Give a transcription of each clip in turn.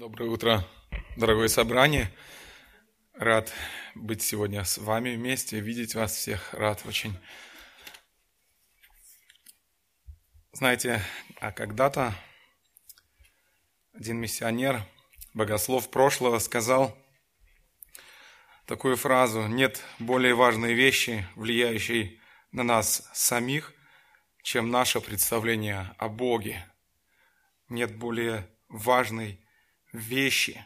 Доброе утро, дорогое собрание. Рад быть сегодня с вами вместе, видеть вас всех. Рад очень. Знаете, а когда-то один миссионер, богослов прошлого, сказал такую фразу «Нет более важной вещи, влияющей на нас самих, чем наше представление о Боге. Нет более важной вещи,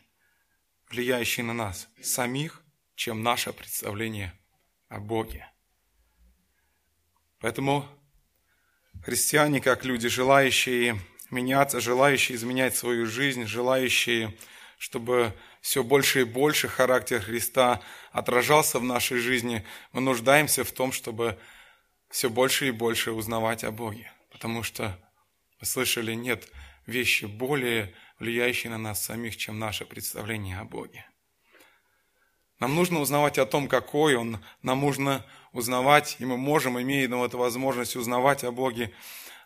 влияющие на нас самих, чем наше представление о Боге. Поэтому христиане, как люди, желающие меняться, желающие изменять свою жизнь, желающие, чтобы все больше и больше характер Христа отражался в нашей жизни, мы нуждаемся в том, чтобы все больше и больше узнавать о Боге. Потому что, вы слышали, нет вещи более влияющие на нас самих, чем наше представление о Боге. Нам нужно узнавать о том, какой Он, нам нужно узнавать, и мы можем, имея эту возможность узнавать о Боге,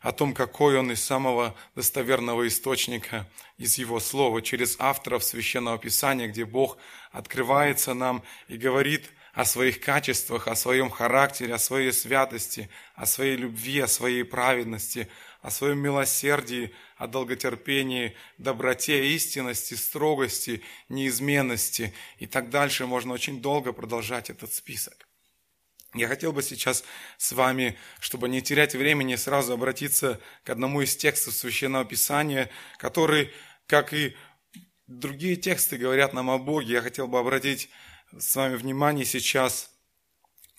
о том, какой Он из самого достоверного источника, из Его Слова, через авторов Священного Писания, где Бог открывается нам и говорит о своих качествах, о своем характере, о своей святости, о своей любви, о своей праведности, о своем милосердии, о долготерпении, доброте, истинности, строгости, неизменности. И так дальше можно очень долго продолжать этот список. Я хотел бы сейчас с вами, чтобы не терять времени, сразу обратиться к одному из текстов Священного Писания, который, как и другие тексты, говорят нам о Боге. Я хотел бы обратить с вами внимание сейчас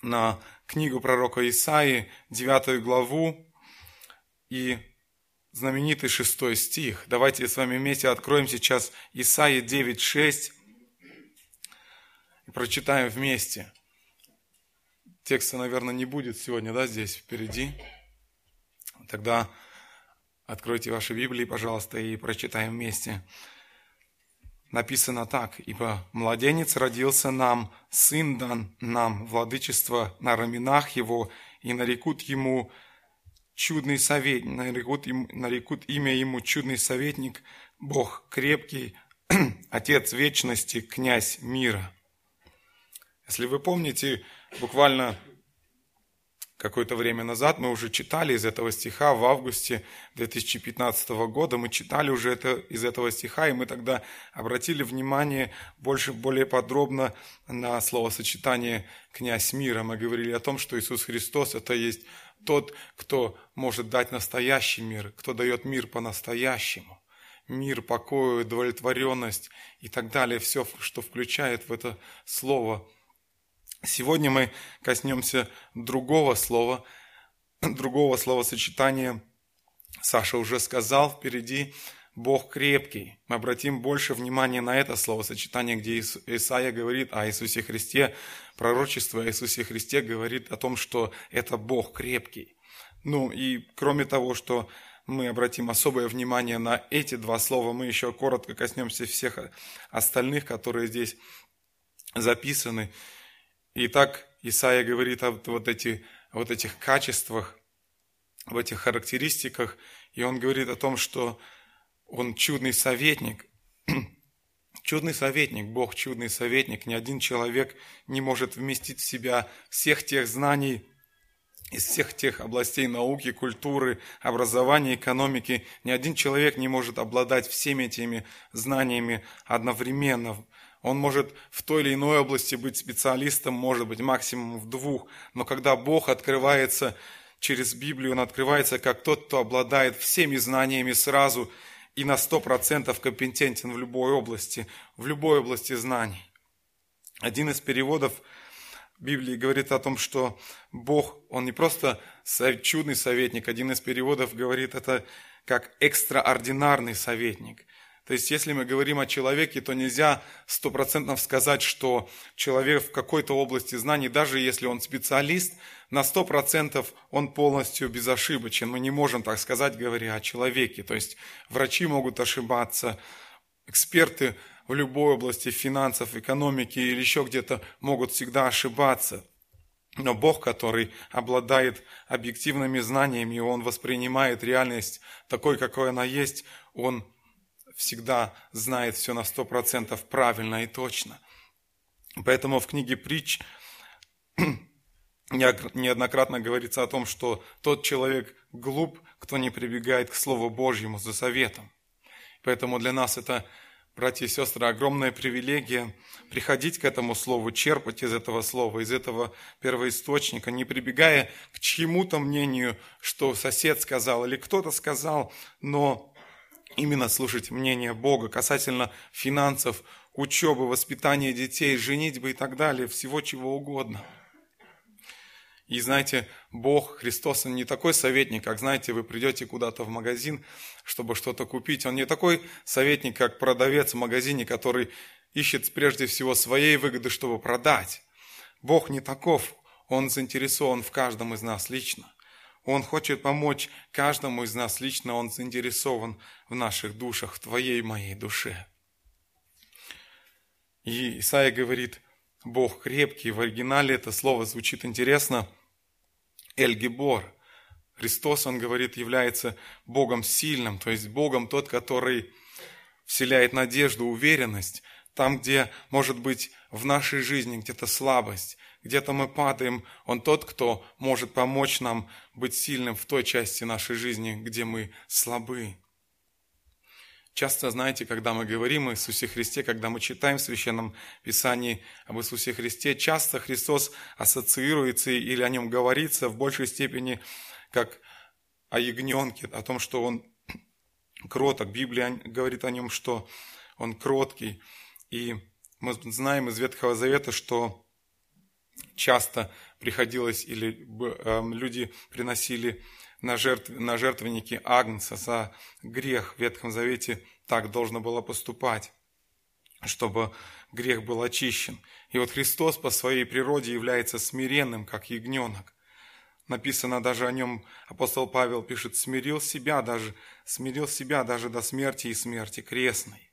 на книгу пророка Исаии, 9 главу, и знаменитый шестой стих. Давайте с вами вместе откроем сейчас Исаия 9.6 и прочитаем вместе. Текста, наверное, не будет сегодня, да, здесь впереди. Тогда откройте ваши Библии, пожалуйста, и прочитаем вместе. Написано так, «Ибо младенец родился нам, сын дан нам, владычество на раменах его, и нарекут ему чудный советник, нарекут, им, нарекут имя ему чудный советник, Бог крепкий, Отец вечности, князь мира. Если вы помните, буквально какое-то время назад мы уже читали из этого стиха в августе 2015 года, мы читали уже это, из этого стиха, и мы тогда обратили внимание больше, более подробно на словосочетание «князь мира». Мы говорили о том, что Иисус Христос – это есть тот, кто может дать настоящий мир, кто дает мир по-настоящему. Мир, покой, удовлетворенность и так далее. Все, что включает в это слово – Сегодня мы коснемся другого слова, другого словосочетания. Саша уже сказал впереди Бог крепкий. Мы обратим больше внимания на это словосочетание, где Исаия говорит о Иисусе Христе, пророчество о Иисусе Христе говорит о том, что это Бог крепкий. Ну и кроме того, что мы обратим особое внимание на эти два слова, мы еще коротко коснемся всех остальных, которые здесь записаны. Итак, Исаия говорит о вот, эти, вот этих качествах, об этих характеристиках, и он говорит о том, что он чудный советник. Чудный советник, Бог чудный советник. Ни один человек не может вместить в себя всех тех знаний, из всех тех областей науки, культуры, образования, экономики. Ни один человек не может обладать всеми этими знаниями одновременно. Он может в той или иной области быть специалистом, может быть максимум в двух, но когда Бог открывается через Библию, Он открывается как тот, кто обладает всеми знаниями сразу и на сто процентов компетентен в любой области, в любой области знаний. Один из переводов Библии говорит о том, что Бог, Он не просто чудный советник, один из переводов говорит это как экстраординарный советник. То есть, если мы говорим о человеке, то нельзя стопроцентно сказать, что человек в какой-то области знаний, даже если он специалист, на сто процентов он полностью безошибочен. Мы не можем так сказать, говоря о человеке. То есть, врачи могут ошибаться, эксперты в любой области финансов, экономики или еще где-то могут всегда ошибаться. Но Бог, который обладает объективными знаниями, Он воспринимает реальность такой, какой она есть, Он всегда знает все на сто процентов правильно и точно. Поэтому в книге притч неоднократно говорится о том, что тот человек глуп, кто не прибегает к Слову Божьему за советом. Поэтому для нас это, братья и сестры, огромная привилегия приходить к этому Слову, черпать из этого Слова, из этого первоисточника, не прибегая к чьему-то мнению, что сосед сказал или кто-то сказал, но именно слушать мнение Бога касательно финансов, учебы, воспитания детей, женитьбы и так далее, всего чего угодно – и знаете, Бог, Христос, Он не такой советник, как, знаете, вы придете куда-то в магазин, чтобы что-то купить. Он не такой советник, как продавец в магазине, который ищет прежде всего своей выгоды, чтобы продать. Бог не таков. Он заинтересован в каждом из нас лично. Он хочет помочь каждому из нас лично. Он заинтересован в наших душах, в твоей и моей душе. И Исаия говорит, Бог крепкий. В оригинале это слово звучит интересно – Эльгибор. Христос, он говорит, является Богом сильным, то есть Богом тот, который вселяет надежду, уверенность, там, где, может быть, в нашей жизни где-то слабость, где-то мы падаем, Он тот, кто может помочь нам быть сильным в той части нашей жизни, где мы слабы. Часто, знаете, когда мы говорим о Иисусе Христе, когда мы читаем в Священном Писании об Иисусе Христе, часто Христос ассоциируется или о нем говорится в большей степени как о ягненке, о том, что он кроток. Библия говорит о нем, что он кроткий. И мы знаем из Ветхого Завета, что часто приходилось или эм, люди приносили на, жертв, на жертвенники Агнца за грех в Ветхом Завете так должно было поступать, чтобы грех был очищен. И вот Христос по своей природе является смиренным, как ягненок. Написано даже о нем, апостол Павел пишет, смирил себя даже, смирил себя даже до смерти и смерти крестной.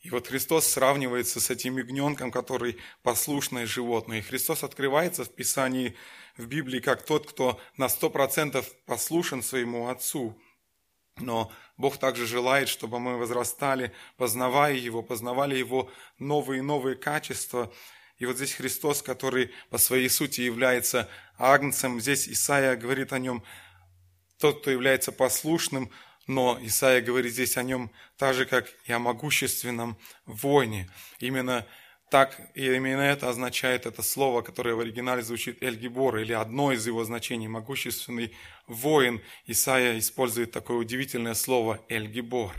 И вот Христос сравнивается с этим ягненком, который послушное животное. И Христос открывается в Писании, в Библии, как тот, кто на сто процентов послушен своему Отцу. Но Бог также желает, чтобы мы возрастали, познавая Его, познавали Его новые и новые качества. И вот здесь Христос, который по своей сути является агнцем, здесь Исаия говорит о нем, тот, кто является послушным, но Исаия говорит здесь о нем так же, как и о могущественном воине. Именно так, и именно это означает это слово, которое в оригинале звучит Эльгибор, или одно из его значений, могущественный воин. Исаия использует такое удивительное слово Эльгибор.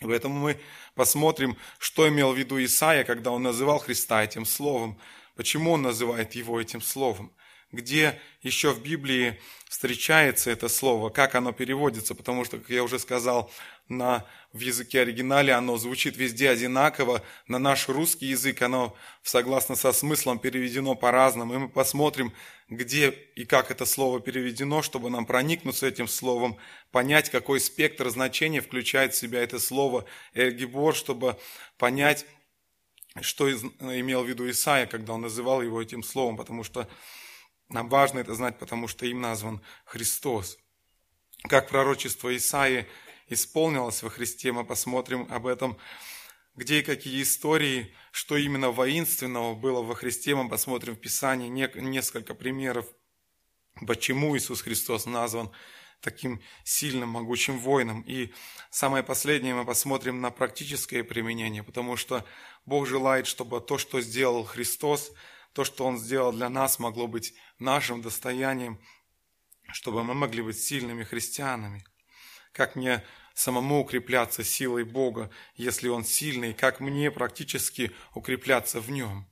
И поэтому мы посмотрим, что имел в виду Исаия, когда он называл Христа этим словом, почему он называет его этим словом где еще в Библии встречается это слово, как оно переводится, потому что, как я уже сказал, на, в языке оригинале оно звучит везде одинаково, на наш русский язык оно, согласно со смыслом, переведено по-разному, и мы посмотрим, где и как это слово переведено, чтобы нам проникнуться этим словом, понять, какой спектр значений включает в себя это слово. «эльгибор», чтобы понять, что имел в виду Исаия, когда он называл его этим словом, потому что нам важно это знать, потому что им назван Христос. Как пророчество Исаии исполнилось во Христе, мы посмотрим об этом, где и какие истории, что именно воинственного было во Христе, мы посмотрим в Писании несколько примеров, почему Иисус Христос назван таким сильным, могучим воином. И самое последнее мы посмотрим на практическое применение, потому что Бог желает, чтобы то, что сделал Христос, то, что Он сделал для нас, могло быть нашим достоянием, чтобы мы могли быть сильными христианами. Как мне самому укрепляться силой Бога, если Он сильный, как мне практически укрепляться в Нем.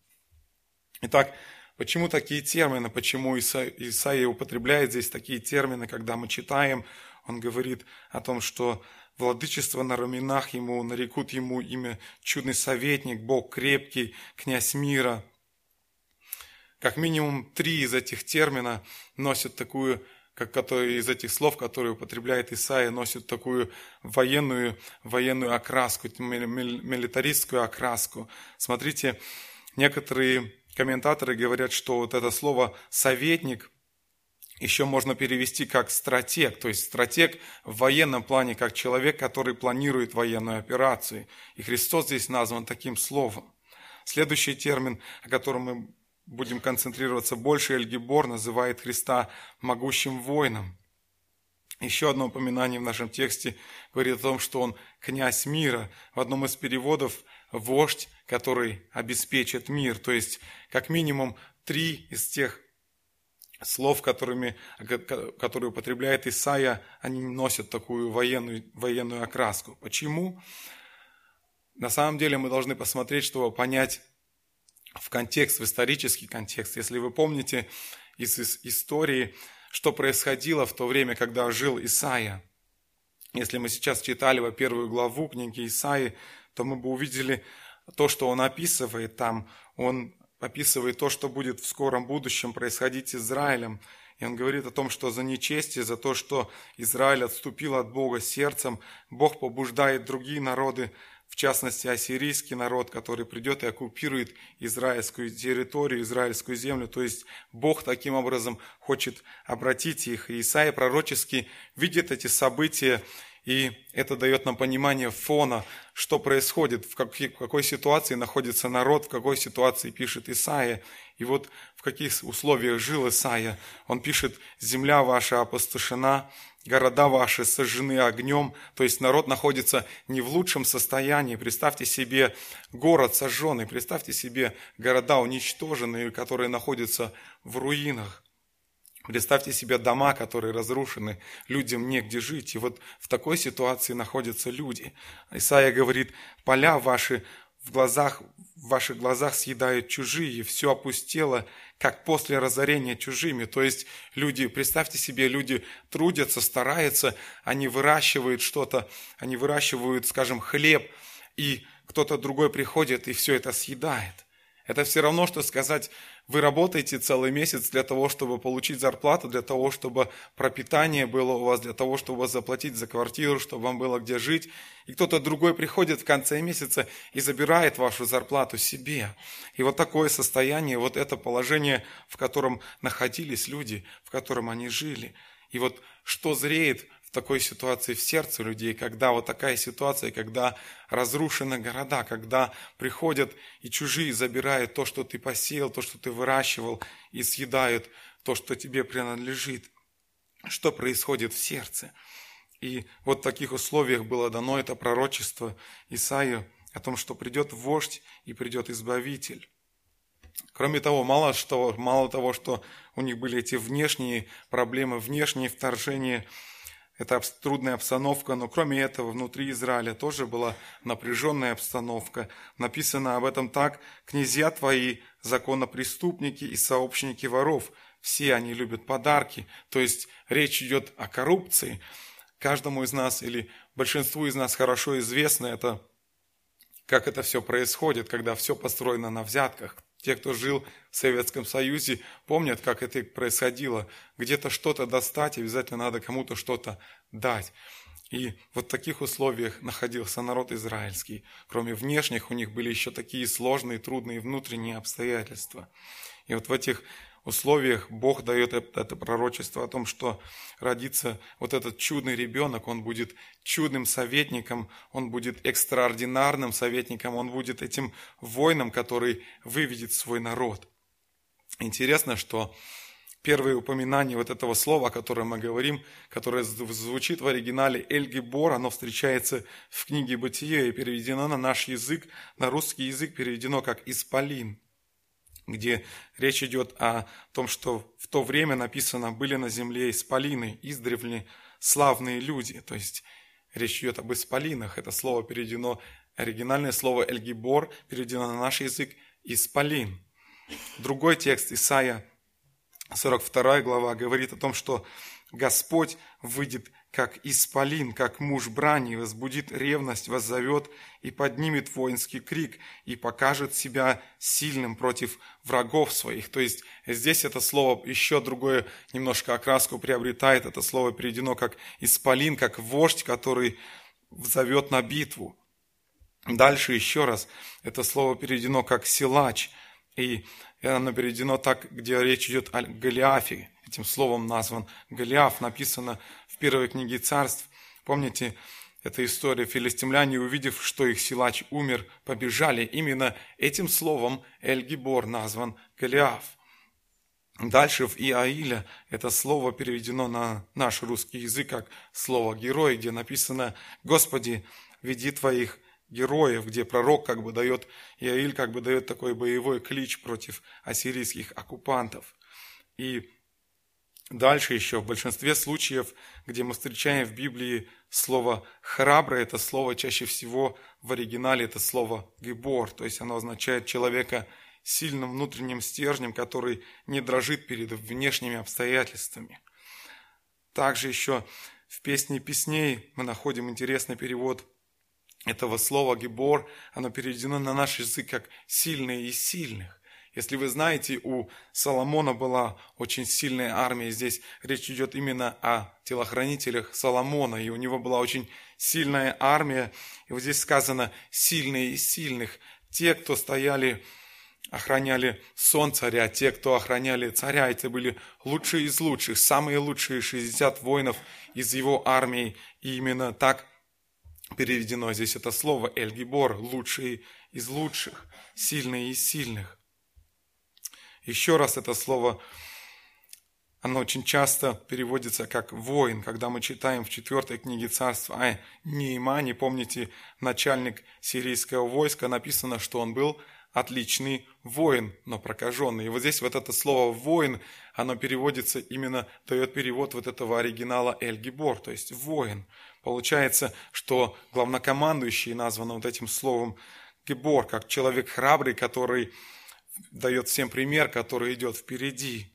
Итак, почему такие термины, почему Исаия употребляет здесь такие термины, когда мы читаем, он говорит о том, что владычество на раменах ему, нарекут ему имя чудный советник, Бог крепкий, князь мира – как минимум три из этих термина носят такую, как которые из этих слов, которые употребляет Исаия, носят такую военную, военную окраску, милитаристскую окраску. Смотрите, некоторые комментаторы говорят, что вот это слово «советник» еще можно перевести как стратег, то есть стратег в военном плане, как человек, который планирует военную операцию. И Христос здесь назван таким словом. Следующий термин, о котором мы будем концентрироваться больше, Эльгибор называет Христа могущим воином. Еще одно упоминание в нашем тексте говорит о том, что он князь мира. В одном из переводов вождь, который обеспечит мир. То есть, как минимум, три из тех слов, которыми, которые употребляет Исаия, они носят такую военную, военную окраску. Почему? На самом деле мы должны посмотреть, чтобы понять в контекст, в исторический контекст. Если вы помните из, из истории, что происходило в то время, когда жил Исаия. Если мы сейчас читали во первую главу книги Исаии, то мы бы увидели то, что он описывает там. Он описывает то, что будет в скором будущем происходить с Израилем. И он говорит о том, что за нечестие, за то, что Израиль отступил от Бога сердцем, Бог побуждает другие народы, в частности ассирийский народ, который придет и оккупирует израильскую территорию, израильскую землю. То есть Бог таким образом хочет обратить их. И Исаия пророчески видит эти события и это дает нам понимание фона, что происходит, в, какой, в какой ситуации находится народ, в какой ситуации пишет Исаия. И вот в каких условиях жил Исаия. Он пишет, земля ваша опустошена, города ваши сожжены огнем. То есть народ находится не в лучшем состоянии. Представьте себе город сожженный, представьте себе города уничтоженные, которые находятся в руинах. Представьте себе дома, которые разрушены, людям негде жить. И вот в такой ситуации находятся люди. Исаия говорит, поля ваши в глазах, в ваших глазах съедают чужие, все опустело, как после разорения чужими. То есть люди, представьте себе, люди трудятся, стараются, они выращивают что-то, они выращивают, скажем, хлеб, и кто-то другой приходит и все это съедает. Это все равно, что сказать, вы работаете целый месяц для того, чтобы получить зарплату, для того, чтобы пропитание было у вас, для того, чтобы заплатить за квартиру, чтобы вам было где жить. И кто-то другой приходит в конце месяца и забирает вашу зарплату себе. И вот такое состояние, вот это положение, в котором находились люди, в котором они жили. И вот что зреет такой ситуации в сердце людей, когда вот такая ситуация, когда разрушены города, когда приходят и чужие забирают то, что ты посеял, то, что ты выращивал, и съедают то, что тебе принадлежит. Что происходит в сердце? И вот в таких условиях было дано это пророчество Исаию о том, что придет вождь и придет избавитель. Кроме того, мало, что, мало того, что у них были эти внешние проблемы, внешние вторжения – это трудная обстановка, но кроме этого внутри Израиля тоже была напряженная обстановка. Написано об этом так, «Князья твои, законопреступники и сообщники воров, все они любят подарки». То есть речь идет о коррупции. Каждому из нас или большинству из нас хорошо известно это, как это все происходит, когда все построено на взятках. Те, кто жил в Советском Союзе, помнят, как это происходило. Где-то что-то достать, обязательно надо кому-то что-то дать. И вот в таких условиях находился народ израильский. Кроме внешних, у них были еще такие сложные, трудные внутренние обстоятельства. И вот в этих условиях Бог дает это пророчество о том, что родится вот этот чудный ребенок, он будет чудным советником, он будет экстраординарным советником, он будет этим воином, который выведет свой народ. Интересно, что первое упоминание вот этого слова, о котором мы говорим, которое звучит в оригинале «эльгибор», оно встречается в книге «Бытие» и переведено на наш язык, на русский язык переведено как «исполин» где речь идет о том, что в то время написано «были на земле исполины, издревле славные люди». То есть речь идет об исполинах. Это слово переведено, оригинальное слово «эльгибор» переведено на наш язык «исполин». Другой текст Исаия, 42 глава, говорит о том, что Господь выйдет как исполин, как муж брани, возбудит ревность, воззовет и поднимет воинский крик и покажет себя сильным против врагов своих. То есть здесь это слово еще другое немножко окраску приобретает. Это слово переведено как исполин, как вождь, который зовет на битву. Дальше еще раз это слово переведено как силач, И оно переведено так, где речь идет о Голиафе. Этим словом назван Голиаф, написано первой книге царств. Помните, эта история. Филистимляне, увидев, что их силач умер, побежали. Именно этим словом Эль-Гибор назван Голиаф. Дальше в Иаиля это слово переведено на наш русский язык как слово «герой», где написано «Господи, веди Твоих героев», где пророк как бы дает, Иаиль как бы дает такой боевой клич против ассирийских оккупантов. И дальше еще в большинстве случаев, где мы встречаем в Библии слово «храбрый», это слово чаще всего в оригинале это слово «гибор», то есть оно означает человека сильным внутренним стержнем, который не дрожит перед внешними обстоятельствами. Также еще в песне песней мы находим интересный перевод этого слова «гибор». Оно переведено на наш язык как «сильные из сильных». Если вы знаете, у Соломона была очень сильная армия. Здесь речь идет именно о телохранителях Соломона. И у него была очень сильная армия. И вот здесь сказано «сильные из сильных». Те, кто стояли охраняли сон царя, те, кто охраняли царя, это были лучшие из лучших, самые лучшие 60 воинов из его армии. И именно так переведено здесь это слово «эльгибор», лучшие из лучших, сильные из сильных. Еще раз это слово, оно очень часто переводится как «воин», когда мы читаем в четвертой книге царства а Неймане, помните, начальник сирийского войска, написано, что он был отличный воин, но прокаженный. И вот здесь вот это слово «воин», оно переводится именно, дает перевод вот этого оригинала «эль-гибор», то есть «воин». Получается, что главнокомандующий назван вот этим словом «гибор», как человек храбрый, который дает всем пример, который идет впереди.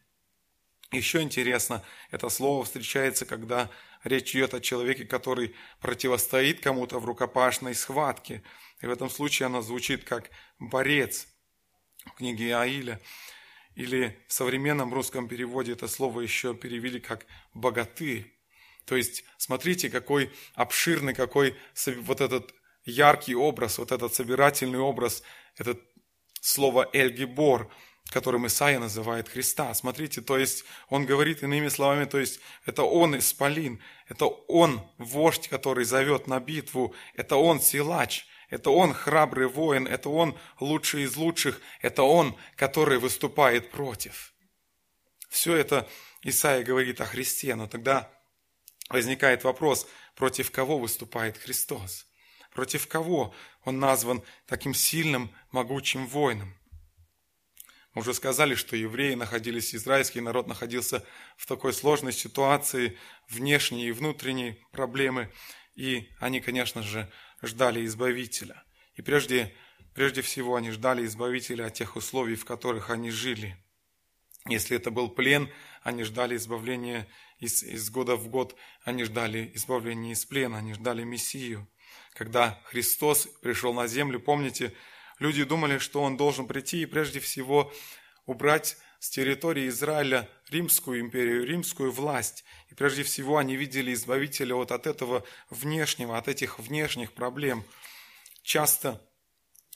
Еще интересно, это слово встречается, когда речь идет о человеке, который противостоит кому-то в рукопашной схватке – и в этом случае оно звучит как «борец» в книге Аиля. Или в современном русском переводе это слово еще перевели как «богатырь». То есть, смотрите, какой обширный, какой вот этот яркий образ, вот этот собирательный образ, это слово «эльгибор», которым Исаия называет Христа. Смотрите, то есть он говорит иными словами, то есть это он исполин, это он вождь, который зовет на битву, это он силач, это он храбрый воин, это он лучший из лучших, это он, который выступает против. Все это Исаия говорит о Христе, но тогда возникает вопрос, против кого выступает Христос? Против кого он назван таким сильным, могучим воином? Мы уже сказали, что евреи находились, израильский народ находился в такой сложной ситуации, внешней и внутренней проблемы, и они, конечно же, ждали Избавителя. И прежде, прежде всего они ждали Избавителя от тех условий, в которых они жили. Если это был плен, они ждали избавления из, из года в год, они ждали избавления из плена, они ждали Мессию. Когда Христос пришел на землю, помните, люди думали, что Он должен прийти и прежде всего убрать с территории Израиля Римскую империю, римскую власть. И прежде всего они видели избавителя вот от этого внешнего, от этих внешних проблем. Часто,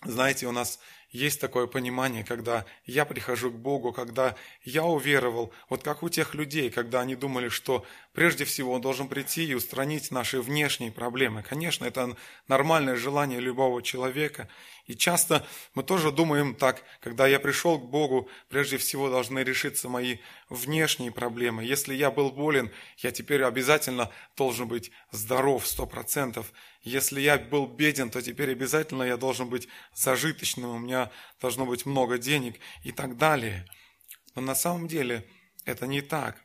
знаете, у нас есть такое понимание, когда я прихожу к Богу, когда я уверовал, вот как у тех людей, когда они думали, что прежде всего Он должен прийти и устранить наши внешние проблемы. Конечно, это нормальное желание любого человека. И часто мы тоже думаем так, когда я пришел к Богу, прежде всего должны решиться мои внешние проблемы. Если я был болен, я теперь обязательно должен быть здоров сто процентов. Если я был беден, то теперь обязательно я должен быть зажиточным, у меня должно быть много денег и так далее. Но на самом деле это не так.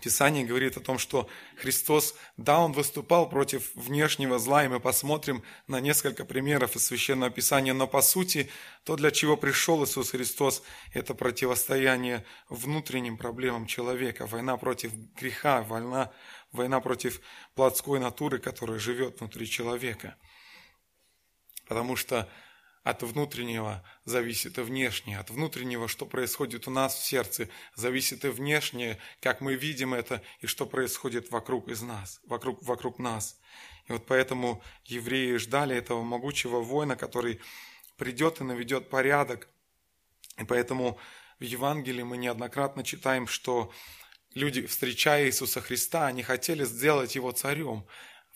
Писание говорит о том, что Христос, да, Он выступал против внешнего зла, и мы посмотрим на несколько примеров из Священного Писания, но по сути, то, для чего пришел Иисус Христос, это противостояние внутренним проблемам человека, война против греха, война, война против плотской натуры, которая живет внутри человека. Потому что от внутреннего зависит и внешнее. От внутреннего, что происходит у нас в сердце, зависит и внешнее, как мы видим это и что происходит вокруг из нас, вокруг, вокруг нас. И вот поэтому евреи ждали этого могучего воина, который придет и наведет порядок И поэтому в Евангелии мы неоднократно читаем, что люди, встречая Иисуса Христа, они хотели сделать его царем.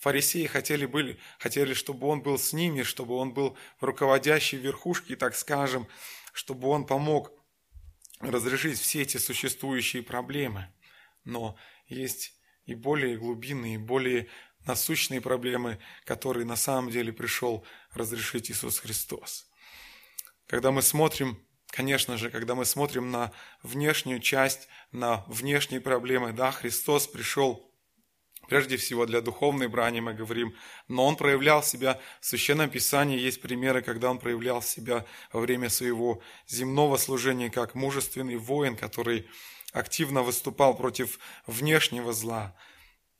Фарисеи хотели, были, хотели, чтобы он был с ними, чтобы он был в руководящей верхушке, так скажем, чтобы он помог разрешить все эти существующие проблемы. Но есть и более глубинные, более насущные проблемы, которые на самом деле пришел разрешить Иисус Христос. Когда мы смотрим, конечно же, когда мы смотрим на внешнюю часть, на внешние проблемы, да, Христос пришел прежде всего для духовной брани, мы говорим, но Он проявлял себя, в Священном Писании есть примеры, когда Он проявлял себя во время своего земного служения как мужественный воин, который активно выступал против внешнего зла,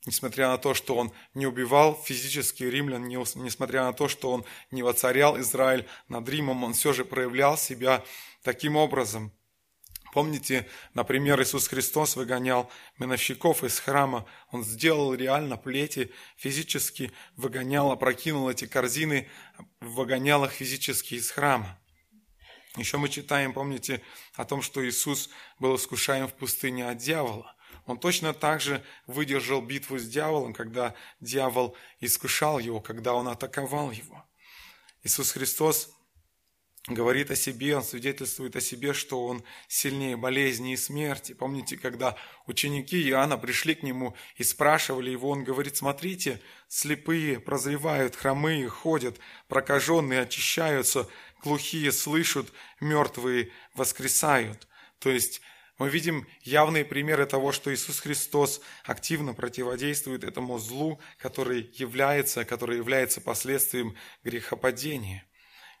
несмотря на то, что он не убивал физически римлян, несмотря на то, что он не воцарял Израиль над Римом, он все же проявлял себя таким образом. Помните, например, Иисус Христос выгонял миновщиков из храма. Он сделал реально плети, физически выгонял, опрокинул эти корзины, выгонял их физически из храма. Еще мы читаем, помните, о том, что Иисус был искушаем в пустыне от дьявола. Он точно так же выдержал битву с дьяволом, когда дьявол искушал его, когда он атаковал его. Иисус Христос говорит о себе, он свидетельствует о себе, что он сильнее болезни и смерти. Помните, когда ученики Иоанна пришли к нему и спрашивали его, он говорит, смотрите, слепые прозревают, хромые ходят, прокаженные очищаются, глухие слышат, мертвые воскресают. То есть мы видим явные примеры того, что Иисус Христос активно противодействует этому злу, который является, который является последствием грехопадения.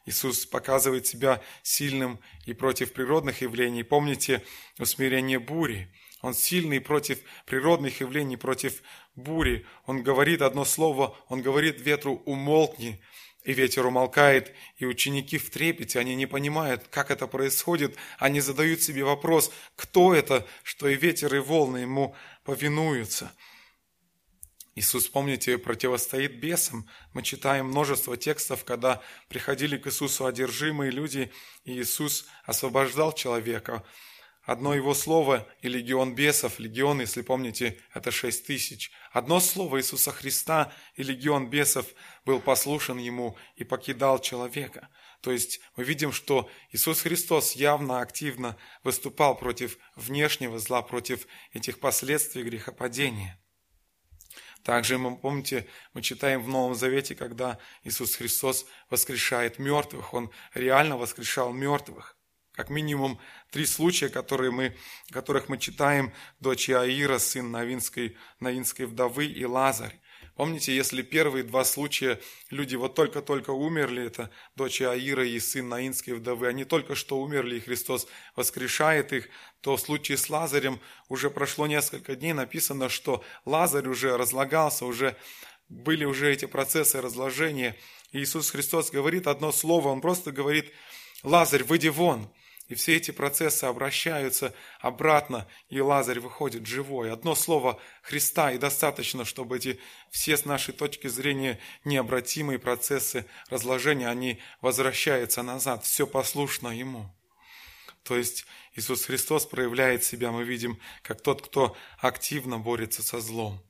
Иисус показывает себя сильным и против природных явлений. Помните усмирение бури. Он сильный против природных явлений, против бури. Он говорит одно слово, он говорит ветру «умолкни», и ветер умолкает, и ученики в трепете, они не понимают, как это происходит. Они задают себе вопрос, кто это, что и ветер, и волны ему повинуются. Иисус, помните, противостоит бесам. Мы читаем множество текстов, когда приходили к Иисусу одержимые люди, и Иисус освобождал человека. Одно его слово и легион бесов, легион, если помните, это шесть тысяч. Одно слово Иисуса Христа и легион бесов был послушен ему и покидал человека. То есть мы видим, что Иисус Христос явно активно выступал против внешнего зла, против этих последствий грехопадения. Также мы, помните, мы читаем в Новом Завете, когда Иисус Христос воскрешает мертвых, Он реально воскрешал мертвых. Как минимум три случая, которые мы, которых мы читаем, дочь Аира, сын Новинской, Новинской вдовы и Лазарь. Помните, если первые два случая люди вот только-только умерли, это дочь Аира и сын Наинской вдовы, они только что умерли, и Христос воскрешает их, то в случае с Лазарем уже прошло несколько дней, написано, что Лазарь уже разлагался, уже были уже эти процессы разложения. И Иисус Христос говорит одно слово, Он просто говорит, Лазарь, выйди вон. И все эти процессы обращаются обратно, и Лазарь выходит живой. Одно слово Христа, и достаточно, чтобы эти все с нашей точки зрения необратимые процессы разложения, они возвращаются назад, все послушно Ему. То есть Иисус Христос проявляет себя, мы видим, как тот, кто активно борется со злом.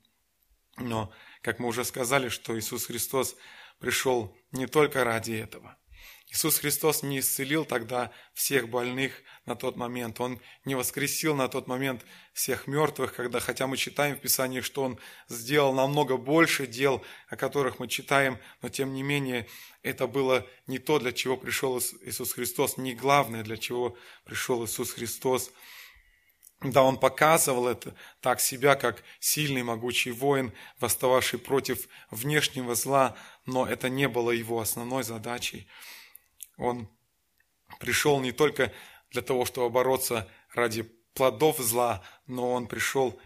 Но, как мы уже сказали, что Иисус Христос пришел не только ради этого – Иисус Христос не исцелил тогда всех больных на тот момент. Он не воскресил на тот момент всех мертвых, когда, хотя мы читаем в Писании, что Он сделал намного больше дел, о которых мы читаем, но тем не менее это было не то, для чего пришел Иисус Христос, не главное, для чего пришел Иисус Христос. Да, он показывал это так себя, как сильный, могучий воин, восстававший против внешнего зла, но это не было его основной задачей. Он пришел не только для того, чтобы бороться ради плодов зла, но он пришел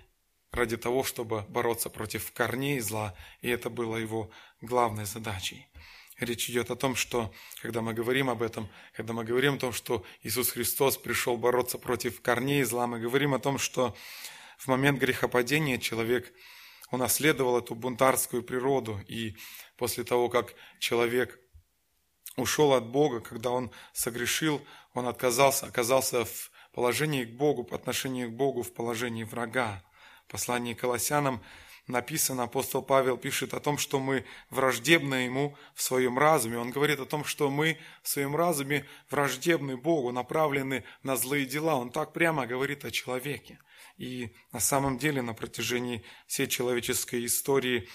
ради того, чтобы бороться против корней зла, и это было его главной задачей. Речь идет о том, что, когда мы говорим об этом, когда мы говорим о том, что Иисус Христос пришел бороться против корней зла, мы говорим о том, что в момент грехопадения человек унаследовал эту бунтарскую природу, и после того, как человек ушел от Бога, когда он согрешил, он отказался, оказался в положении к Богу, по отношению к Богу, в положении врага. В послании к Колоссянам написано, апостол Павел пишет о том, что мы враждебны ему в своем разуме. Он говорит о том, что мы в своем разуме враждебны Богу, направлены на злые дела. Он так прямо говорит о человеке. И на самом деле на протяжении всей человеческой истории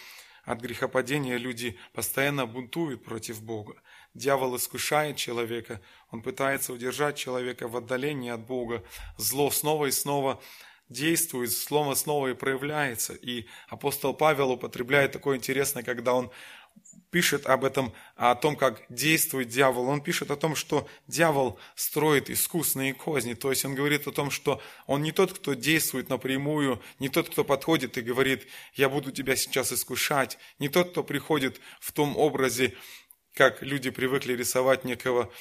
от грехопадения люди постоянно бунтуют против Бога. Дьявол искушает человека, он пытается удержать человека в отдалении от Бога. Зло снова и снова действует, слово снова и проявляется. И апостол Павел употребляет такое интересное, когда он пишет об этом, о том, как действует дьявол. Он пишет о том, что дьявол строит искусные козни. То есть он говорит о том, что он не тот, кто действует напрямую, не тот, кто подходит и говорит, я буду тебя сейчас искушать, не тот, кто приходит в том образе, как люди привыкли рисовать некого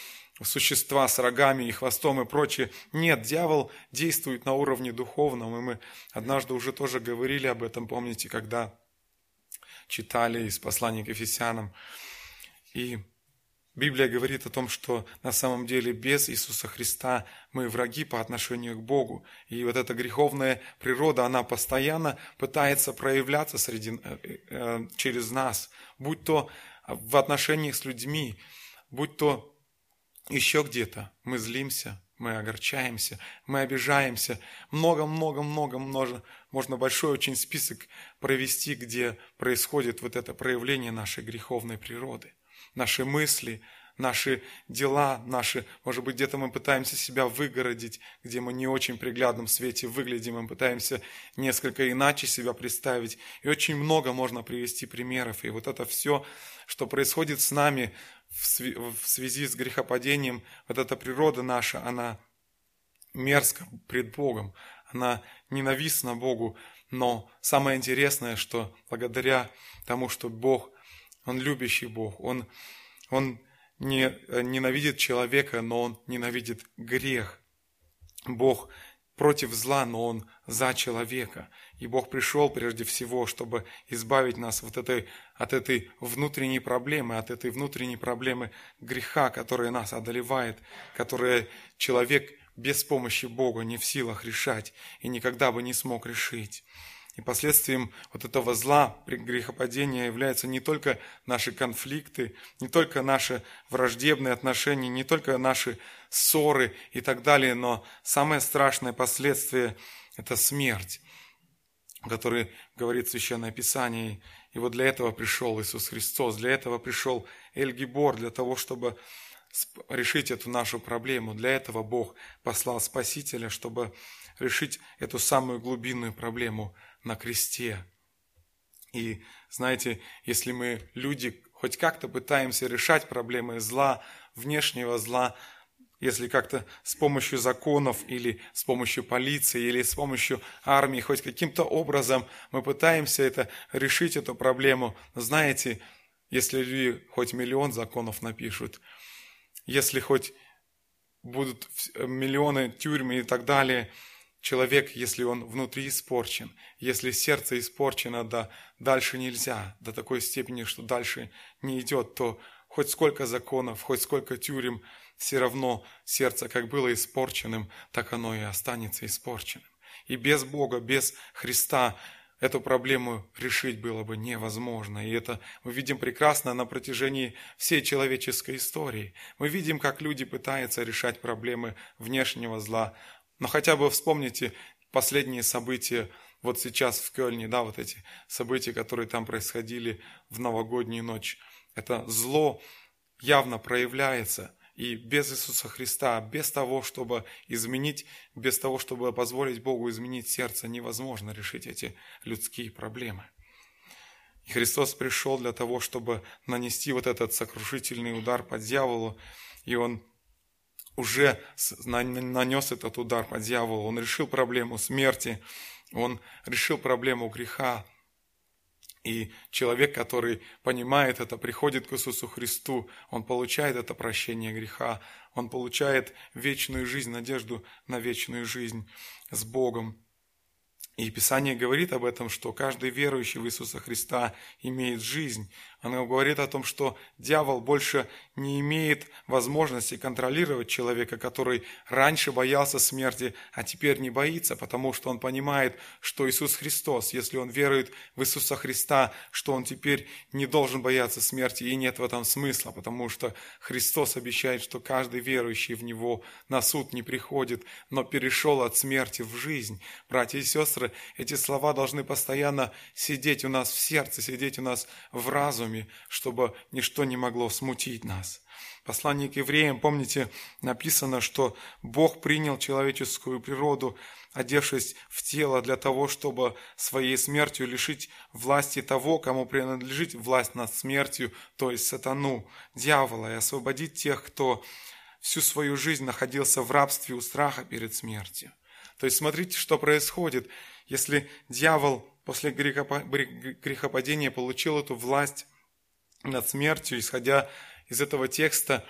существа с рогами и хвостом и прочее. Нет, дьявол действует на уровне духовном, и мы однажды уже тоже говорили об этом, помните, когда читали из послания к Ефесянам. И Библия говорит о том, что на самом деле без Иисуса Христа мы враги по отношению к Богу. И вот эта греховная природа, она постоянно пытается проявляться среди, э, э, через нас, будь то в отношениях с людьми, будь то еще где-то мы злимся, мы огорчаемся, мы обижаемся. Много-много-много можно, большой очень список провести, где происходит вот это проявление нашей греховной природы. Наши мысли, наши дела, наши, может быть, где-то мы пытаемся себя выгородить, где мы не очень приглядном свете выглядим, мы пытаемся несколько иначе себя представить. И очень много можно привести примеров. И вот это все, что происходит с нами в связи с грехопадением, вот эта природа наша, она мерзка пред Богом, она ненавистна Богу, но самое интересное, что благодаря тому, что Бог, Он любящий Бог, Он, он не ненавидит человека, но Он ненавидит грех. Бог против зла, но Он за человека. И Бог пришел прежде всего, чтобы избавить нас вот этой, от этой внутренней проблемы, от этой внутренней проблемы греха, которая нас одолевает, которая человек без помощи Бога не в силах решать и никогда бы не смог решить. И последствием вот этого зла при грехопадении являются не только наши конфликты, не только наши враждебные отношения, не только наши ссоры и так далее, но самое страшное последствие – это смерть, о которой говорит Священное Писание. И вот для этого пришел Иисус Христос, для этого пришел Эльгибор, для того, чтобы решить эту нашу проблему. Для этого Бог послал Спасителя, чтобы решить эту самую глубинную проблему – на кресте. И знаете, если мы, люди, хоть как-то пытаемся решать проблемы зла, внешнего зла, если как-то с помощью законов или с помощью полиции или с помощью армии, хоть каким-то образом мы пытаемся это, решить эту проблему, знаете, если люди хоть миллион законов напишут, если хоть будут миллионы тюрьмы и так далее – Человек, если он внутри испорчен, если сердце испорчено, да дальше нельзя, до такой степени, что дальше не идет, то хоть сколько законов, хоть сколько тюрем, все равно сердце как было испорченным, так оно и останется испорченным. И без Бога, без Христа эту проблему решить было бы невозможно. И это мы видим прекрасно на протяжении всей человеческой истории. Мы видим, как люди пытаются решать проблемы внешнего зла, но хотя бы вспомните последние события вот сейчас в Кёльне, да, вот эти события, которые там происходили в новогоднюю ночь. Это зло явно проявляется. И без Иисуса Христа, без того, чтобы изменить, без того, чтобы позволить Богу изменить сердце, невозможно решить эти людские проблемы. И Христос пришел для того, чтобы нанести вот этот сокрушительный удар по дьяволу, и Он уже нанес этот удар по дьяволу, он решил проблему смерти, он решил проблему греха. И человек, который понимает это, приходит к Иисусу Христу, он получает это прощение греха, он получает вечную жизнь, надежду на вечную жизнь с Богом. И Писание говорит об этом, что каждый верующий в Иисуса Христа имеет жизнь. Она говорит о том, что дьявол больше не имеет возможности контролировать человека, который раньше боялся смерти, а теперь не боится, потому что он понимает, что Иисус Христос, если он верует в Иисуса Христа, что он теперь не должен бояться смерти, и нет в этом смысла, потому что Христос обещает, что каждый верующий в Него на суд не приходит, но перешел от смерти в жизнь. Братья и сестры, эти слова должны постоянно сидеть у нас в сердце, сидеть у нас в разуме, разуме, чтобы ничто не могло смутить нас. Послание к евреям, помните, написано, что Бог принял человеческую природу, одевшись в тело для того, чтобы своей смертью лишить власти того, кому принадлежит власть над смертью, то есть сатану, дьявола, и освободить тех, кто всю свою жизнь находился в рабстве у страха перед смертью. То есть смотрите, что происходит, если дьявол после грехопадения получил эту власть над смертью, исходя из этого текста,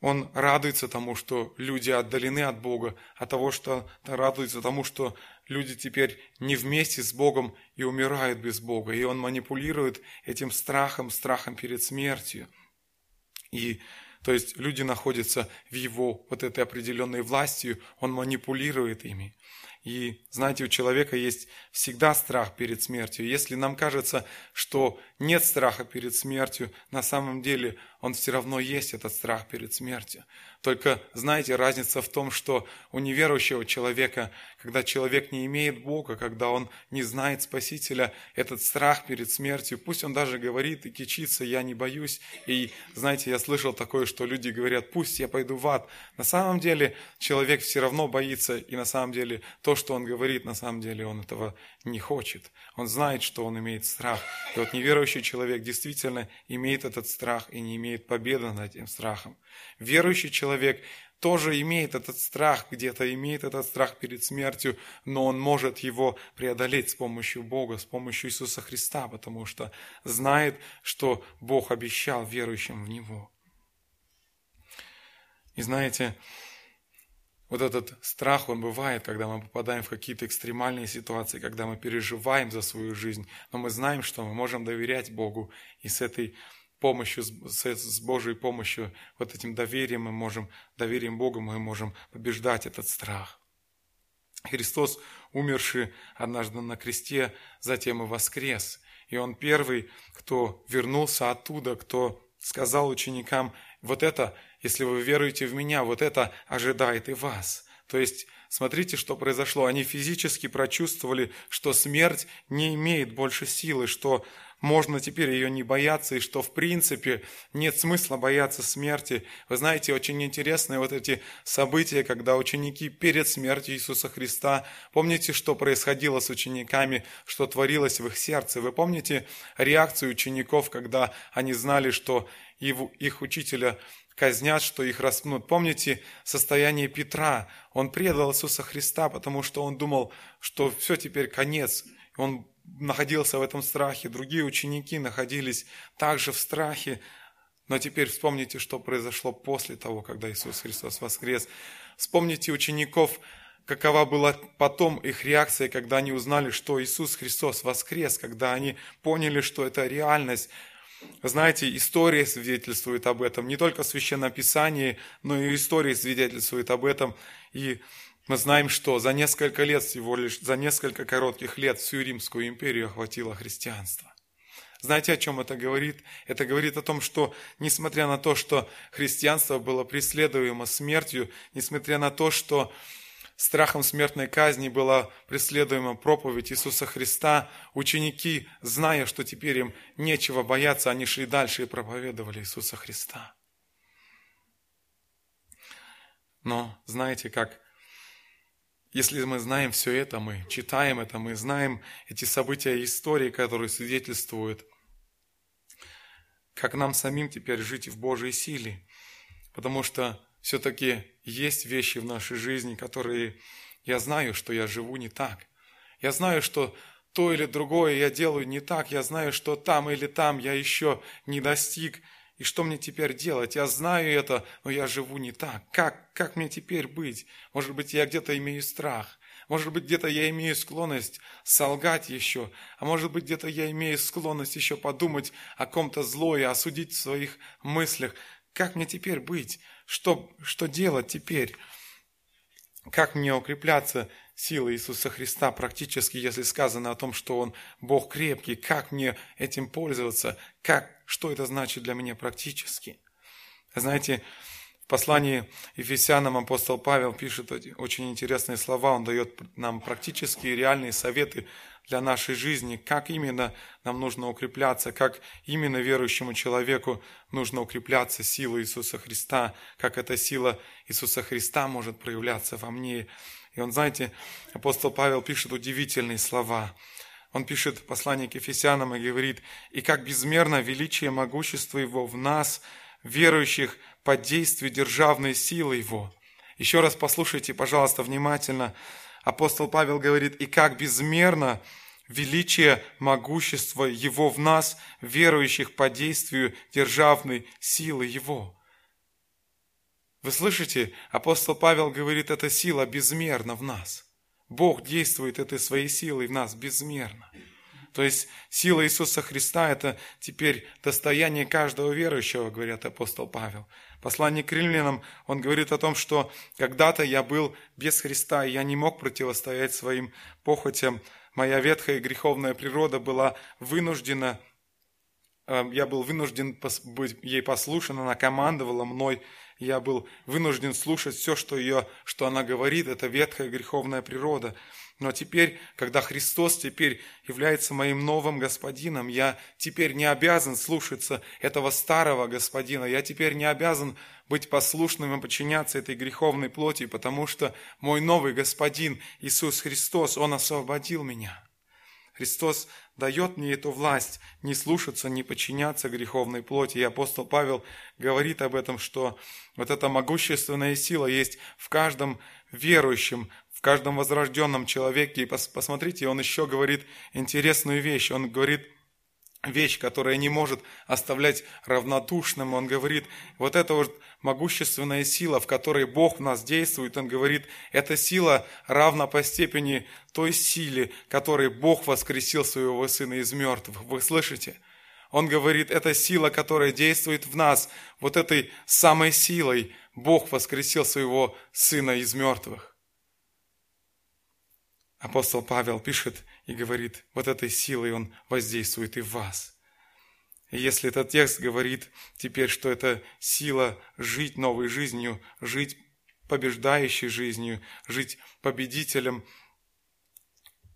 он радуется тому, что люди отдалены от Бога, а того, что радуется тому, что люди теперь не вместе с Богом и умирают без Бога. И он манипулирует этим страхом, страхом перед смертью. И то есть люди находятся в его вот этой определенной властью, он манипулирует ими. И знаете, у человека есть всегда страх перед смертью. Если нам кажется, что нет страха перед смертью, на самом деле он все равно есть, этот страх перед смертью. Только, знаете, разница в том, что у неверующего человека, когда человек не имеет Бога, когда он не знает Спасителя, этот страх перед смертью, пусть он даже говорит и кичится, я не боюсь. И, знаете, я слышал такое, что люди говорят, пусть я пойду в ад. На самом деле человек все равно боится, и на самом деле то, что он говорит, на самом деле он этого не хочет. Он знает, что он имеет страх. И вот неверующий человек действительно имеет этот страх и не имеет победы над этим страхом. Верующий человек тоже имеет этот страх, где-то имеет этот страх перед смертью, но он может его преодолеть с помощью Бога, с помощью Иисуса Христа, потому что знает, что Бог обещал верующим в Него. И знаете, вот этот страх, он бывает, когда мы попадаем в какие-то экстремальные ситуации, когда мы переживаем за свою жизнь, но мы знаем, что мы можем доверять Богу, и с этой помощью, с, Божьей помощью, вот этим доверием мы можем, доверием Богу мы можем побеждать этот страх. Христос, умерший однажды на кресте, затем и воскрес. И Он первый, кто вернулся оттуда, кто сказал ученикам, вот это, если вы веруете в Меня, вот это ожидает и вас. То есть, смотрите, что произошло. Они физически прочувствовали, что смерть не имеет больше силы, что можно теперь ее не бояться, и что в принципе нет смысла бояться смерти. Вы знаете, очень интересные вот эти события, когда ученики перед смертью Иисуса Христа, помните, что происходило с учениками, что творилось в их сердце? Вы помните реакцию учеников, когда они знали, что их учителя казнят, что их распнут. Помните состояние Петра? Он предал Иисуса Христа, потому что он думал, что все, теперь конец. Он находился в этом страхе, другие ученики находились также в страхе. Но теперь вспомните, что произошло после того, когда Иисус Христос воскрес. Вспомните учеников, какова была потом их реакция, когда они узнали, что Иисус Христос воскрес, когда они поняли, что это реальность. Знаете, история свидетельствует об этом, не только Священное Писание, но и история свидетельствует об этом. И мы знаем, что за несколько лет, всего лишь за несколько коротких лет всю Римскую империю охватило христианство. Знаете, о чем это говорит? Это говорит о том, что несмотря на то, что христианство было преследуемо смертью, несмотря на то, что страхом смертной казни была преследуема проповедь Иисуса Христа, ученики, зная, что теперь им нечего бояться, они шли дальше и проповедовали Иисуса Христа. Но знаете, как если мы знаем все это, мы читаем это, мы знаем эти события истории, которые свидетельствуют, как нам самим теперь жить в Божьей силе. Потому что все-таки есть вещи в нашей жизни, которые я знаю, что я живу не так. Я знаю, что то или другое я делаю не так. Я знаю, что там или там я еще не достиг и что мне теперь делать? Я знаю это, но я живу не так. Как, как мне теперь быть? Может быть, я где-то имею страх. Может быть, где-то я имею склонность солгать еще, а может быть, где-то я имею склонность еще подумать о ком-то злое, осудить в своих мыслях. Как мне теперь быть? Что, что делать теперь? Как мне укрепляться силой Иисуса Христа практически, если сказано о том, что Он Бог крепкий? Как мне этим пользоваться? Как, что это значит для меня практически? Знаете, в послании Ефесянам апостол Павел пишет очень интересные слова, он дает нам практические реальные советы для нашей жизни, как именно нам нужно укрепляться, как именно верующему человеку нужно укрепляться силой Иисуса Христа, как эта сила Иисуса Христа может проявляться во мне. И он, знаете, апостол Павел пишет удивительные слова. Он пишет послание к Ефесянам и говорит, «И как безмерно величие могущества Его в нас, верующих, под действием державной силы Его». Еще раз послушайте, пожалуйста, внимательно апостол Павел говорит, и как безмерно величие могущества Его в нас, верующих по действию державной силы Его. Вы слышите, апостол Павел говорит, эта сила безмерна в нас. Бог действует этой своей силой в нас безмерно. То есть сила Иисуса Христа – это теперь достояние каждого верующего, говорит апостол Павел. Послание к римлянам, он говорит о том, что когда-то я был без Христа, и я не мог противостоять своим похотям. Моя ветхая греховная природа была вынуждена, э, я был вынужден быть ей послушан, она командовала мной, я был вынужден слушать все, что, ее, что она говорит, это ветхая греховная природа. Но теперь, когда Христос теперь является моим новым господином, я теперь не обязан слушаться этого старого господина, я теперь не обязан быть послушным и подчиняться этой греховной плоти, потому что мой новый господин Иисус Христос, Он освободил меня. Христос дает мне эту власть не слушаться, не подчиняться греховной плоти. И апостол Павел говорит об этом, что вот эта могущественная сила есть в каждом верующем, каждом возрожденном человеке. И посмотрите, он еще говорит интересную вещь. Он говорит вещь, которая не может оставлять равнодушным. Он говорит, вот эта вот могущественная сила, в которой Бог в нас действует, он говорит, эта сила равна по степени той силе, которой Бог воскресил своего Сына из мертвых. Вы слышите? Он говорит, это сила, которая действует в нас, вот этой самой силой Бог воскресил своего Сына из мертвых апостол Павел пишет и говорит, вот этой силой он воздействует и в вас. И если этот текст говорит теперь, что это сила жить новой жизнью, жить побеждающей жизнью, жить победителем,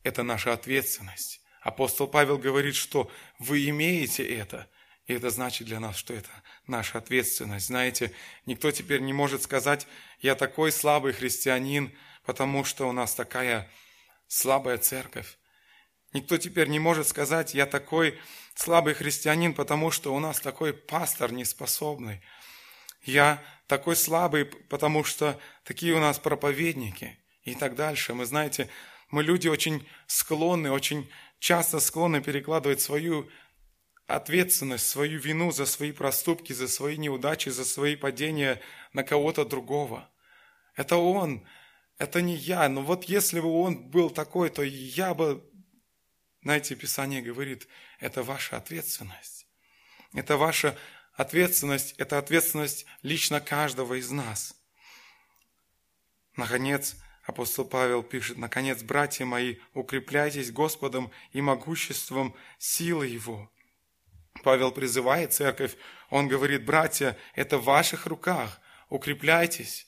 это наша ответственность. Апостол Павел говорит, что вы имеете это, и это значит для нас, что это наша ответственность. Знаете, никто теперь не может сказать, я такой слабый христианин, потому что у нас такая слабая церковь. Никто теперь не может сказать, я такой слабый христианин, потому что у нас такой пастор неспособный. Я такой слабый, потому что такие у нас проповедники и так дальше. Мы, знаете, мы люди очень склонны, очень часто склонны перекладывать свою ответственность, свою вину за свои проступки, за свои неудачи, за свои падения на кого-то другого. Это он это не я, но вот если бы он был такой, то я бы... Знаете, Писание говорит, это ваша ответственность. Это ваша ответственность, это ответственность лично каждого из нас. Наконец, апостол Павел пишет, наконец, братья мои, укрепляйтесь Господом и могуществом силы Его. Павел призывает церковь, он говорит, братья, это в ваших руках, укрепляйтесь.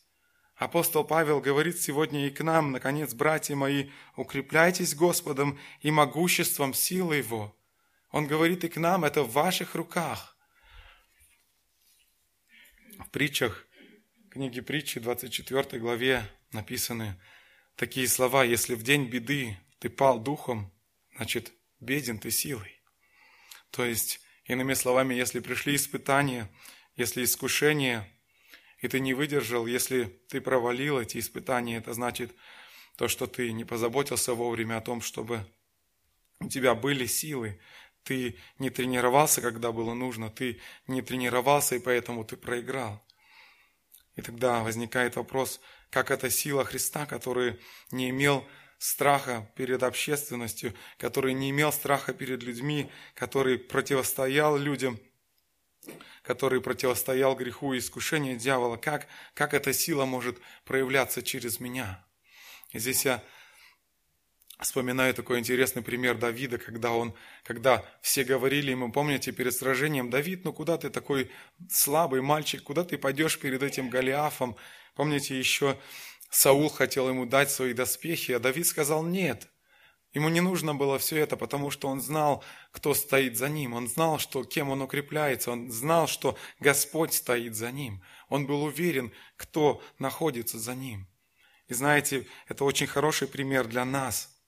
Апостол Павел говорит сегодня и к нам, наконец, братья мои, укрепляйтесь Господом и могуществом силы Его. Он говорит и к нам, это в ваших руках. В притчах, книге притчи, 24 главе написаны такие слова, если в день беды ты пал духом, значит, беден ты силой. То есть, иными словами, если пришли испытания, если искушения – и ты не выдержал, если ты провалил эти испытания, это значит то, что ты не позаботился вовремя о том, чтобы у тебя были силы, ты не тренировался, когда было нужно, ты не тренировался, и поэтому ты проиграл. И тогда возникает вопрос, как эта сила Христа, который не имел страха перед общественностью, который не имел страха перед людьми, который противостоял людям, который противостоял греху и искушению дьявола. Как, как эта сила может проявляться через меня? И здесь я Вспоминаю такой интересный пример Давида, когда он, когда все говорили ему, помните, перед сражением, Давид, ну куда ты такой слабый мальчик, куда ты пойдешь перед этим Голиафом? Помните, еще Саул хотел ему дать свои доспехи, а Давид сказал нет. Ему не нужно было все это, потому что он знал, кто стоит за ним. Он знал, что кем он укрепляется. Он знал, что Господь стоит за ним. Он был уверен, кто находится за ним. И знаете, это очень хороший пример для нас –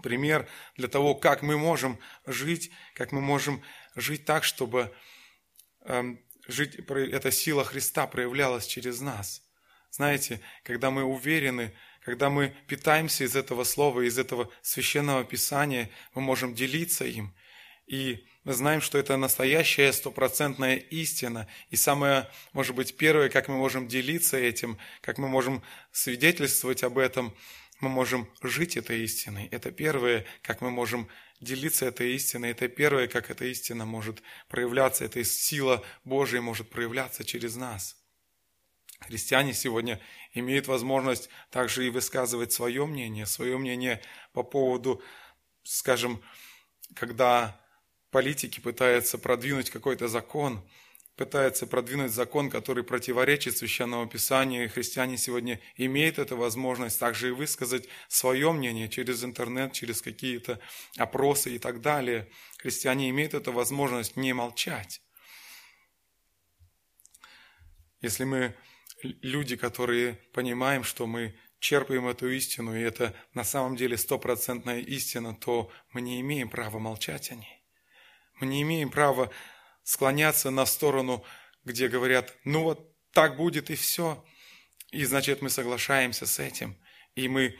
пример для того, как мы можем жить, как мы можем жить так, чтобы э, жить, эта сила Христа проявлялась через нас. Знаете, когда мы уверены, когда мы питаемся из этого слова, из этого священного писания, мы можем делиться им. И мы знаем, что это настоящая стопроцентная истина. И самое, может быть, первое, как мы можем делиться этим, как мы можем свидетельствовать об этом – мы можем жить этой истиной. Это первое, как мы можем делиться этой истиной. Это первое, как эта истина может проявляться, эта сила Божия может проявляться через нас. Христиане сегодня имеют возможность также и высказывать свое мнение, свое мнение по поводу, скажем, когда политики пытаются продвинуть какой-то закон – пытается продвинуть закон, который противоречит Священному Писанию, и христиане сегодня имеют эту возможность также и высказать свое мнение через интернет, через какие-то опросы и так далее. Христиане имеют эту возможность не молчать. Если мы люди, которые понимаем, что мы черпаем эту истину, и это на самом деле стопроцентная истина, то мы не имеем права молчать о ней. Мы не имеем права склоняться на сторону, где говорят, ну вот так будет и все. И значит, мы соглашаемся с этим. И мы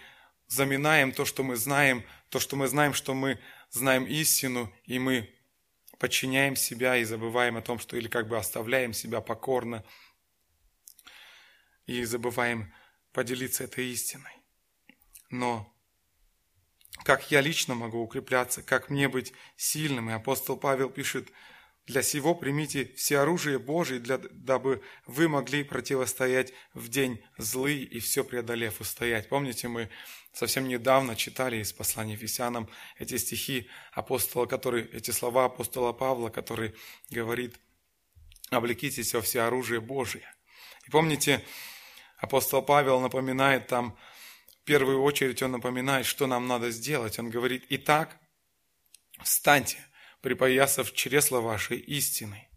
заминаем то, что мы знаем, то, что мы знаем, что мы знаем истину, и мы подчиняем себя и забываем о том, что или как бы оставляем себя покорно, и забываем поделиться этой истиной. Но как я лично могу укрепляться, как мне быть сильным? И апостол Павел пишет для сего примите все оружие Божие, для, дабы вы могли противостоять в день злый и все преодолев устоять. Помните, мы совсем недавно читали из послания Ефесянам эти стихи апостола, который, эти слова апостола Павла, который говорит, облекитесь во все оружие Божие. И помните, апостол Павел напоминает там, в первую очередь он напоминает, что нам надо сделать. Он говорит, итак, встаньте, припоясав чресла вашей истиной.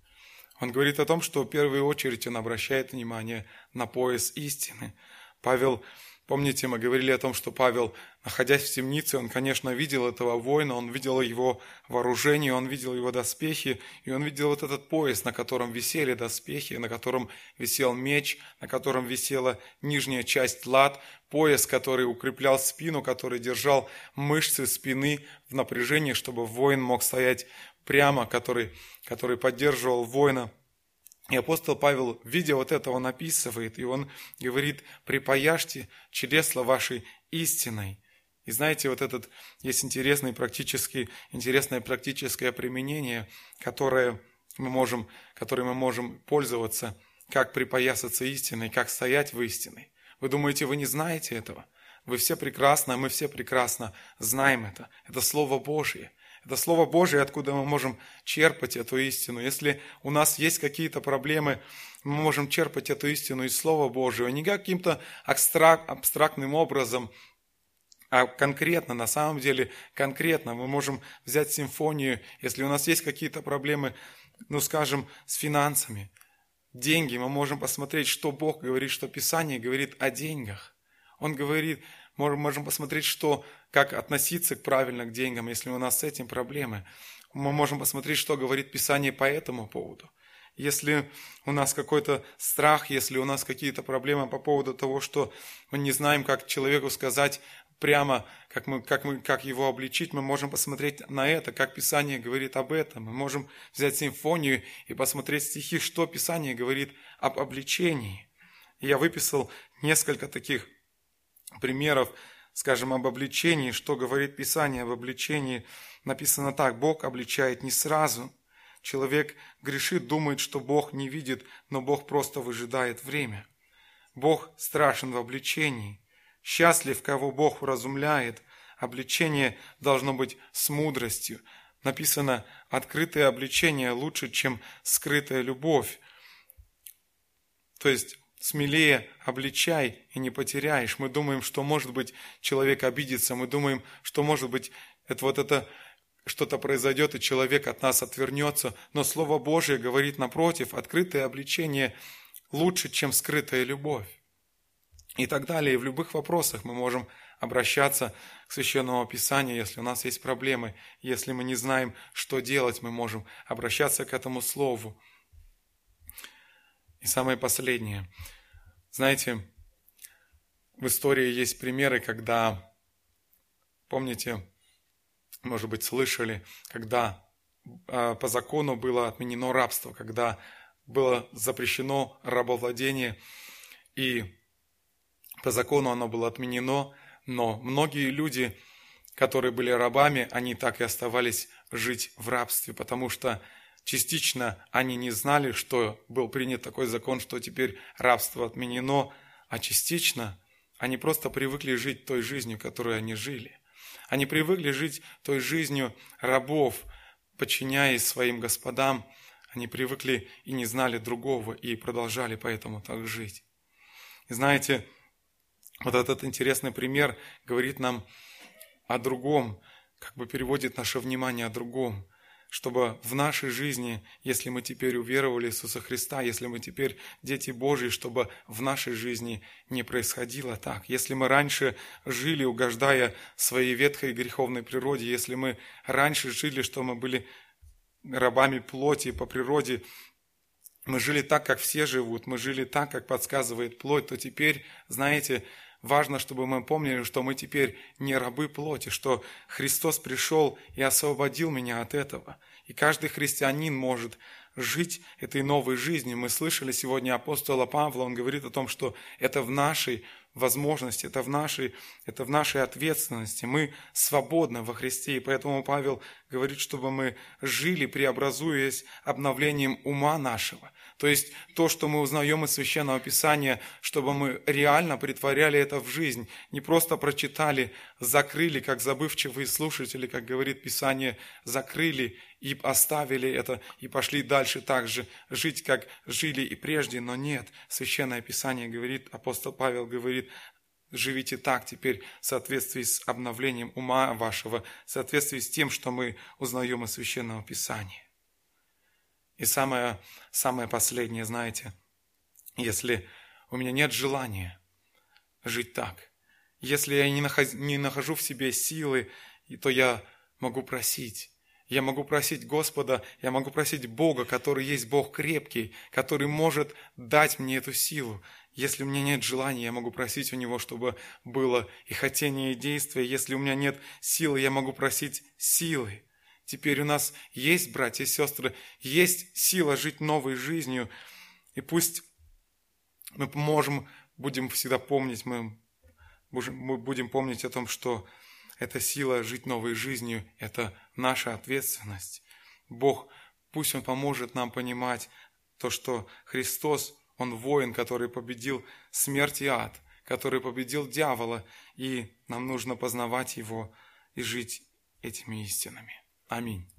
Он говорит о том, что в первую очередь он обращает внимание на пояс истины. Павел Помните, мы говорили о том, что Павел, находясь в темнице, он, конечно, видел этого воина, он видел его вооружение, он видел его доспехи, и он видел вот этот пояс, на котором висели доспехи, на котором висел меч, на котором висела нижняя часть лад, пояс, который укреплял спину, который держал мышцы спины в напряжении, чтобы воин мог стоять прямо, который, который поддерживал воина – и апостол Павел, видя вот это, он описывает, и он говорит, припаяшьте чресла вашей истиной. И знаете, вот этот есть интересный практический, интересное практическое применение, которое мы можем, которым мы можем пользоваться, как припоясаться истиной, как стоять в истине. Вы думаете, вы не знаете этого? Вы все прекрасно, мы все прекрасно знаем это. Это Слово Божье. Это Слово Божие, откуда мы можем черпать эту истину. Если у нас есть какие-то проблемы, мы можем черпать эту истину из Слова Божьего. Не каким-то абстрактным образом, а конкретно, на самом деле конкретно. Мы можем взять симфонию, если у нас есть какие-то проблемы, ну скажем, с финансами, деньги, мы можем посмотреть, что Бог говорит, что Писание говорит о деньгах. Он говорит, можем, можем посмотреть, что как относиться правильно к деньгам, если у нас с этим проблемы. Мы можем посмотреть, что говорит Писание по этому поводу. Если у нас какой-то страх, если у нас какие-то проблемы по поводу того, что мы не знаем, как человеку сказать прямо, как, мы, как, мы, как его обличить, мы можем посмотреть на это, как Писание говорит об этом. Мы можем взять симфонию и посмотреть стихи, что Писание говорит об обличении. Я выписал несколько таких примеров скажем, об обличении, что говорит Писание об обличении, написано так, Бог обличает не сразу. Человек грешит, думает, что Бог не видит, но Бог просто выжидает время. Бог страшен в обличении. Счастлив, кого Бог уразумляет. Обличение должно быть с мудростью. Написано, открытое обличение лучше, чем скрытая любовь. То есть смелее обличай и не потеряешь. Мы думаем, что может быть человек обидится, мы думаем, что может быть это вот это что-то произойдет, и человек от нас отвернется. Но Слово Божье говорит напротив, открытое обличение лучше, чем скрытая любовь. И так далее. И в любых вопросах мы можем обращаться к Священному Писанию, если у нас есть проблемы, если мы не знаем, что делать, мы можем обращаться к этому Слову. И самое последнее. Знаете, в истории есть примеры, когда, помните, может быть, слышали, когда а, по закону было отменено рабство, когда было запрещено рабовладение, и по закону оно было отменено, но многие люди, которые были рабами, они так и оставались жить в рабстве, потому что частично они не знали, что был принят такой закон, что теперь рабство отменено, а частично они просто привыкли жить той жизнью, которой они жили. Они привыкли жить той жизнью рабов, подчиняясь своим господам. Они привыкли и не знали другого, и продолжали поэтому так жить. И знаете, вот этот интересный пример говорит нам о другом, как бы переводит наше внимание о другом чтобы в нашей жизни, если мы теперь уверовали Иисуса Христа, если мы теперь дети Божьи, чтобы в нашей жизни не происходило так. Если мы раньше жили, угождая своей ветхой греховной природе, если мы раньше жили, что мы были рабами плоти по природе, мы жили так, как все живут, мы жили так, как подсказывает плоть, то теперь, знаете, Важно, чтобы мы помнили, что мы теперь не рабы плоти, что Христос пришел и освободил меня от этого. И каждый христианин может жить этой новой жизнью. Мы слышали сегодня апостола Павла, он говорит о том, что это в нашей возможности, это в нашей, это в нашей ответственности. Мы свободны во Христе, и поэтому Павел говорит, чтобы мы жили, преобразуясь обновлением ума нашего. То есть то, что мы узнаем из Священного Писания, чтобы мы реально притворяли это в жизнь, не просто прочитали, закрыли, как забывчивые слушатели, как говорит Писание, закрыли и оставили это, и пошли дальше так же жить, как жили и прежде, но нет. Священное Писание говорит, апостол Павел говорит, живите так теперь в соответствии с обновлением ума вашего, в соответствии с тем, что мы узнаем из Священного Писания. И самое, самое последнее, знаете, если у меня нет желания жить так, если я не нахожу, не нахожу в себе силы, то я могу просить. Я могу просить Господа, я могу просить Бога, который есть Бог крепкий, который может дать мне эту силу. Если у меня нет желания, я могу просить у Него, чтобы было и хотение, и действие. Если у меня нет силы, я могу просить силы. Теперь у нас есть, братья и сестры, есть сила жить новой жизнью. И пусть мы можем, будем всегда помнить, мы будем помнить о том, что эта сила жить новой жизнью – это наша ответственность. Бог, пусть Он поможет нам понимать то, что Христос, Он воин, который победил смерть и ад, который победил дьявола, и нам нужно познавать Его и жить этими истинами. Аминь.